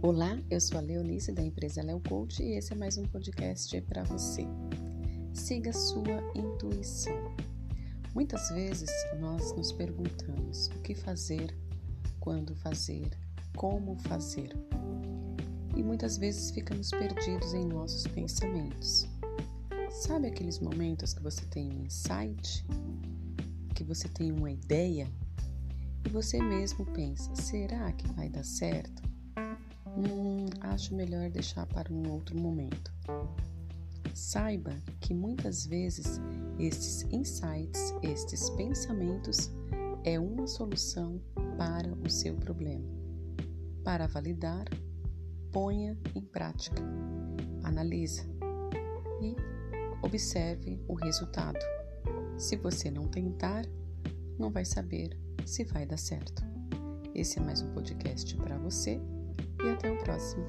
Olá, eu sou a Leonice da empresa Leo Coach e esse é mais um podcast para você. Siga sua intuição. Muitas vezes nós nos perguntamos o que fazer, quando fazer, como fazer. E muitas vezes ficamos perdidos em nossos pensamentos. Sabe aqueles momentos que você tem um insight, que você tem uma ideia e você mesmo pensa: será que vai dar certo? Hum, acho melhor deixar para um outro momento. Saiba que muitas vezes estes insights, estes pensamentos, é uma solução para o seu problema. Para validar, ponha em prática, analisa e observe o resultado. Se você não tentar, não vai saber se vai dar certo. Esse é mais um podcast para você e até o próximo.